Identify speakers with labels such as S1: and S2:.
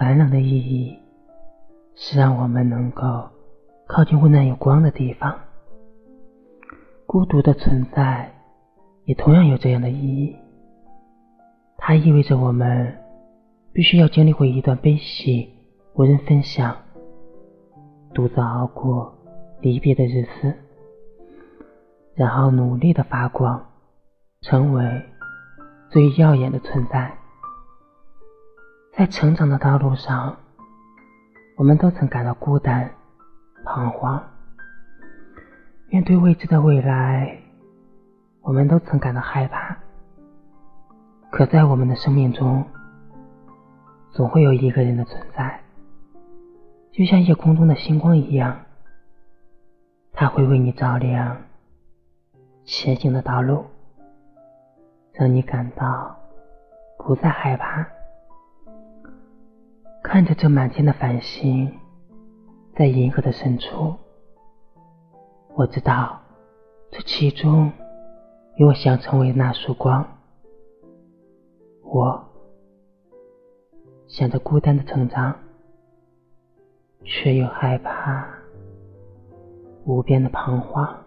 S1: 寒冷的意义是让我们能够靠近温暖有光的地方。孤独的存在也同样有这样的意义，它意味着我们必须要经历过一段悲喜无人分享，独自熬过离别的日子，然后努力的发光，成为最耀眼的存在。在成长的道路上，我们都曾感到孤单、彷徨。面对未知的未来，我们都曾感到害怕。可在我们的生命中，总会有一个人的存在，就像夜空中的星光一样，他会为你照亮前行的道路，让你感到不再害怕。看着这满天的繁星，在银河的深处，我知道这其中有我想成为那束光。我想着孤单的成长，却又害怕无边的彷徨。